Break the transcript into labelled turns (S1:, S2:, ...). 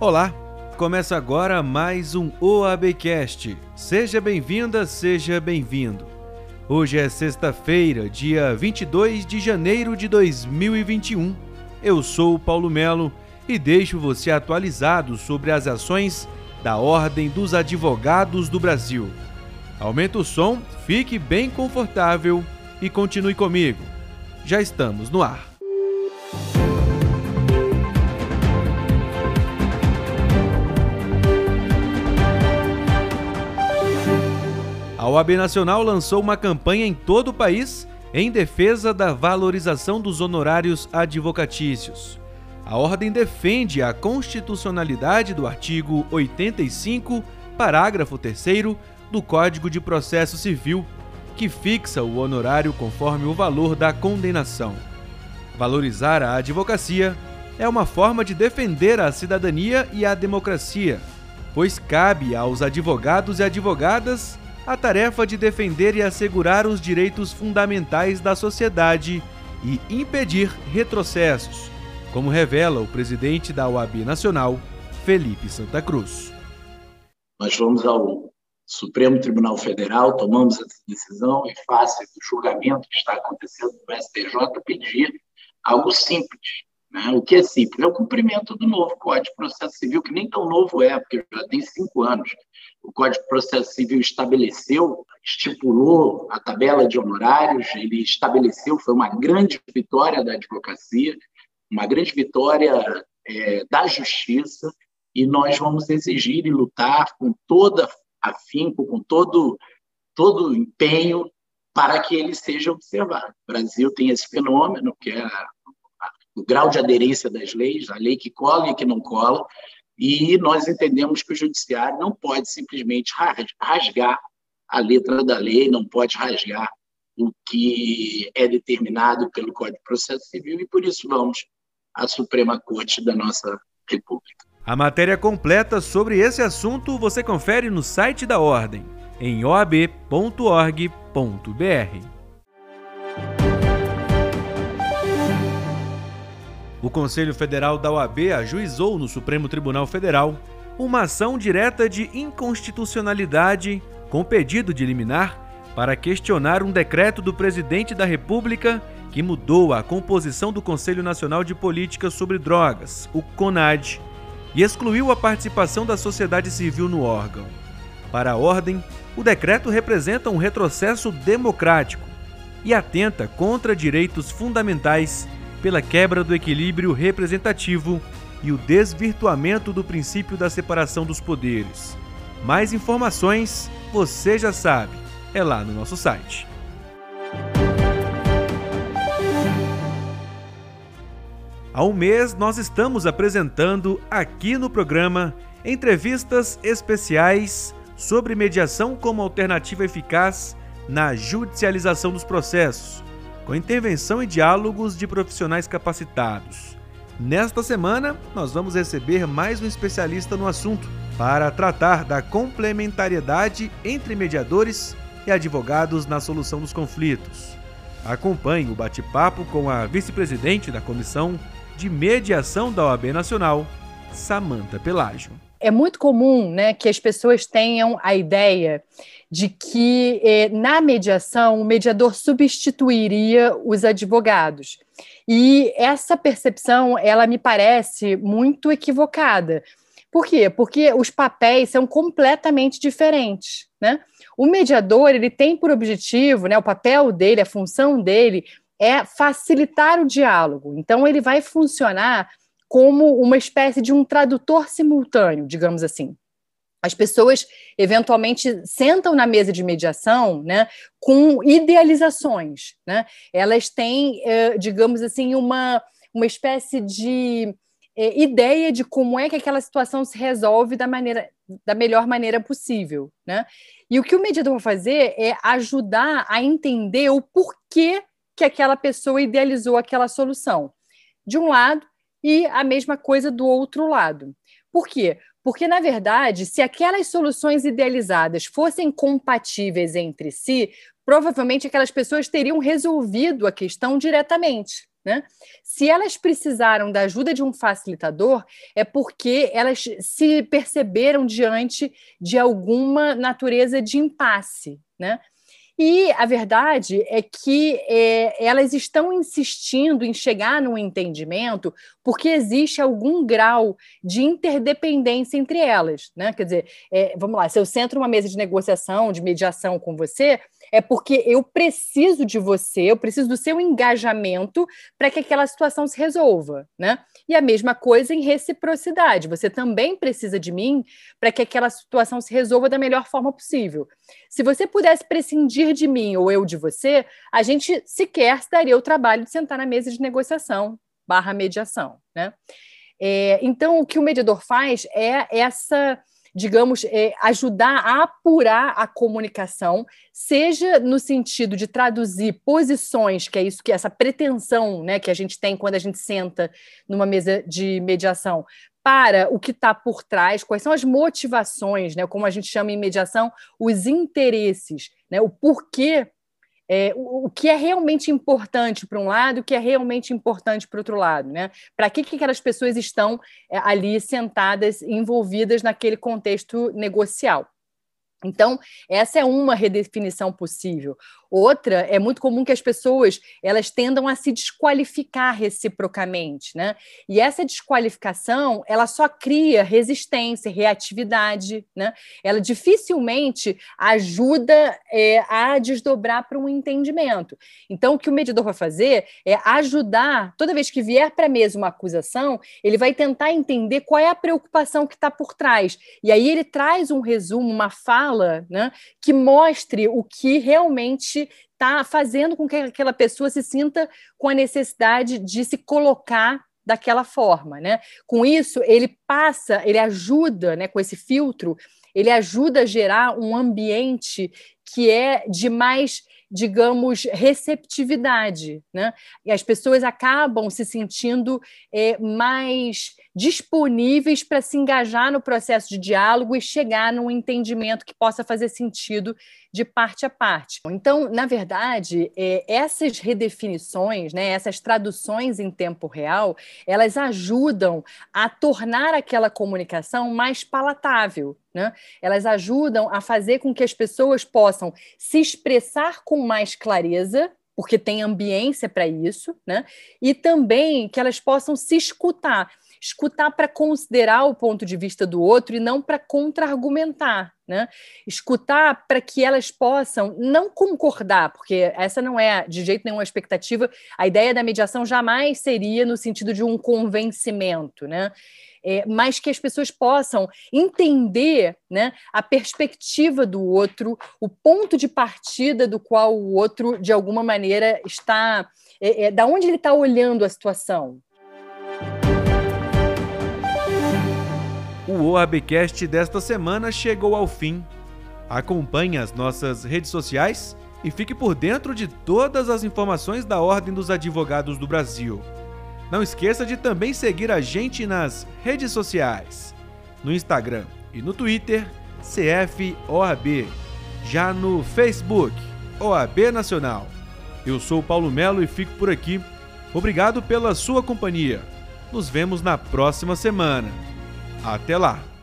S1: Olá, começa agora mais um OABcast. Seja bem-vinda, seja bem-vindo. Hoje é sexta-feira, dia 22 de janeiro de 2021. Eu sou o Paulo Melo e deixo você atualizado sobre as ações da Ordem dos Advogados do Brasil. Aumenta o som, fique bem confortável e continue comigo. Já estamos no ar. A OAB Nacional lançou uma campanha em todo o país em defesa da valorização dos honorários advocatícios. A ordem defende a constitucionalidade do artigo 85, parágrafo 3 do Código de Processo Civil, que fixa o honorário conforme o valor da condenação. Valorizar a advocacia é uma forma de defender a cidadania e a democracia, pois cabe aos advogados e advogadas a tarefa de defender e assegurar os direitos fundamentais da sociedade e impedir retrocessos, como revela o presidente da OAB Nacional, Felipe Santa Cruz.
S2: Nós vamos ao Supremo Tribunal Federal, tomamos essa decisão e, face do julgamento que está acontecendo no STJ, pedir algo simples. Né? O que é simples? É o cumprimento do novo Código de Processo Civil, que nem tão novo é, porque já tem cinco anos o Código de Processo Civil estabeleceu, estipulou a tabela de honorários, ele estabeleceu, foi uma grande vitória da advocacia, uma grande vitória é, da justiça, e nós vamos exigir e lutar com toda afinco, com todo todo empenho para que ele seja observado. O Brasil tem esse fenômeno que é o grau de aderência das leis, a lei que cola e que não cola, e nós entendemos que o judiciário não pode simplesmente rasgar a letra da lei, não pode rasgar o que é determinado pelo Código de Processo Civil, e por isso vamos à Suprema Corte da nossa República.
S1: A matéria completa sobre esse assunto você confere no site da Ordem, em oab.org.br. O Conselho Federal da OAB ajuizou no Supremo Tribunal Federal uma ação direta de inconstitucionalidade com pedido de liminar para questionar um decreto do presidente da República que mudou a composição do Conselho Nacional de Política sobre Drogas, o CONAD, e excluiu a participação da sociedade civil no órgão. Para a ordem, o decreto representa um retrocesso democrático e atenta contra direitos fundamentais pela quebra do equilíbrio representativo e o desvirtuamento do princípio da separação dos poderes. Mais informações, você já sabe, é lá no nosso site. Há um mês, nós estamos apresentando aqui no programa entrevistas especiais sobre mediação como alternativa eficaz na judicialização dos processos com intervenção e diálogos de profissionais capacitados. Nesta semana, nós vamos receber mais um especialista no assunto para tratar da complementariedade entre mediadores e advogados na solução dos conflitos. Acompanhe o bate-papo com a vice-presidente da Comissão de Mediação da OAB Nacional, Samanta Pelágio.
S3: É muito comum né, que as pessoas tenham a ideia de que eh, na mediação o mediador substituiria os advogados. E essa percepção, ela me parece muito equivocada. Por quê? Porque os papéis são completamente diferentes, né? O mediador, ele tem por objetivo, né, o papel dele, a função dele é facilitar o diálogo. Então ele vai funcionar como uma espécie de um tradutor simultâneo, digamos assim. As pessoas eventualmente sentam na mesa de mediação né, com idealizações. Né? Elas têm, eh, digamos assim, uma, uma espécie de eh, ideia de como é que aquela situação se resolve da, maneira, da melhor maneira possível. Né? E o que o mediador vai fazer é ajudar a entender o porquê que aquela pessoa idealizou aquela solução. De um lado, e a mesma coisa do outro lado. Por quê? Porque, na verdade, se aquelas soluções idealizadas fossem compatíveis entre si, provavelmente aquelas pessoas teriam resolvido a questão diretamente. Né? Se elas precisaram da ajuda de um facilitador, é porque elas se perceberam diante de alguma natureza de impasse. Né? E a verdade é que é, elas estão insistindo em chegar num entendimento porque existe algum grau de interdependência entre elas. Né? Quer dizer, é, vamos lá, se eu sento numa mesa de negociação, de mediação com você, é porque eu preciso de você, eu preciso do seu engajamento para que aquela situação se resolva, né? E a mesma coisa em reciprocidade. Você também precisa de mim para que aquela situação se resolva da melhor forma possível. Se você pudesse prescindir de mim ou eu de você, a gente sequer daria o trabalho de sentar na mesa de negociação barra mediação, né? É, então, o que o mediador faz é essa digamos, é, ajudar a apurar a comunicação, seja no sentido de traduzir posições, que é isso que essa pretensão né, que a gente tem quando a gente senta numa mesa de mediação, para o que está por trás, quais são as motivações, né, como a gente chama em mediação, os interesses, né, o porquê é, o, o, que é realmente importante para um lado, o que é realmente importante para outro lado, né? Para que, que aquelas pessoas estão é, ali sentadas, envolvidas naquele contexto negocial. Então, essa é uma redefinição possível. Outra, é muito comum que as pessoas elas tendam a se desqualificar reciprocamente, né? E essa desqualificação, ela só cria resistência, reatividade, né? Ela dificilmente ajuda é, a desdobrar para um entendimento. Então, o que o medidor vai fazer é ajudar, toda vez que vier para a mesa uma acusação, ele vai tentar entender qual é a preocupação que está por trás. E aí ele traz um resumo, uma fala, né? Que mostre o que realmente está fazendo com que aquela pessoa se sinta com a necessidade de se colocar daquela forma, né? Com isso, ele passa, ele ajuda, né, com esse filtro, ele ajuda a gerar um ambiente que é de mais digamos, receptividade, né? E as pessoas acabam se sentindo é, mais disponíveis para se engajar no processo de diálogo e chegar num entendimento que possa fazer sentido de parte a parte. Então, na verdade, é, essas redefinições, né, essas traduções em tempo real, elas ajudam a tornar aquela comunicação mais palatável, né? Elas ajudam a fazer com que as pessoas possam se expressar com mais clareza, porque tem ambiência para isso, né? E também que elas possam se escutar escutar para considerar o ponto de vista do outro e não para contra-argumentar. Né? Escutar para que elas possam não concordar, porque essa não é de jeito nenhum a expectativa. A ideia da mediação jamais seria no sentido de um convencimento, né? É, mas que as pessoas possam entender né, a perspectiva do outro, o ponto de partida do qual o outro, de alguma maneira, está. É, é, da onde ele está olhando a situação,
S1: O OABcast desta semana chegou ao fim. Acompanhe as nossas redes sociais e fique por dentro de todas as informações da Ordem dos Advogados do Brasil. Não esqueça de também seguir a gente nas redes sociais, no Instagram e no Twitter, CFOAB, já no Facebook, OAB Nacional. Eu sou Paulo Melo e fico por aqui. Obrigado pela sua companhia. Nos vemos na próxima semana. Até lá!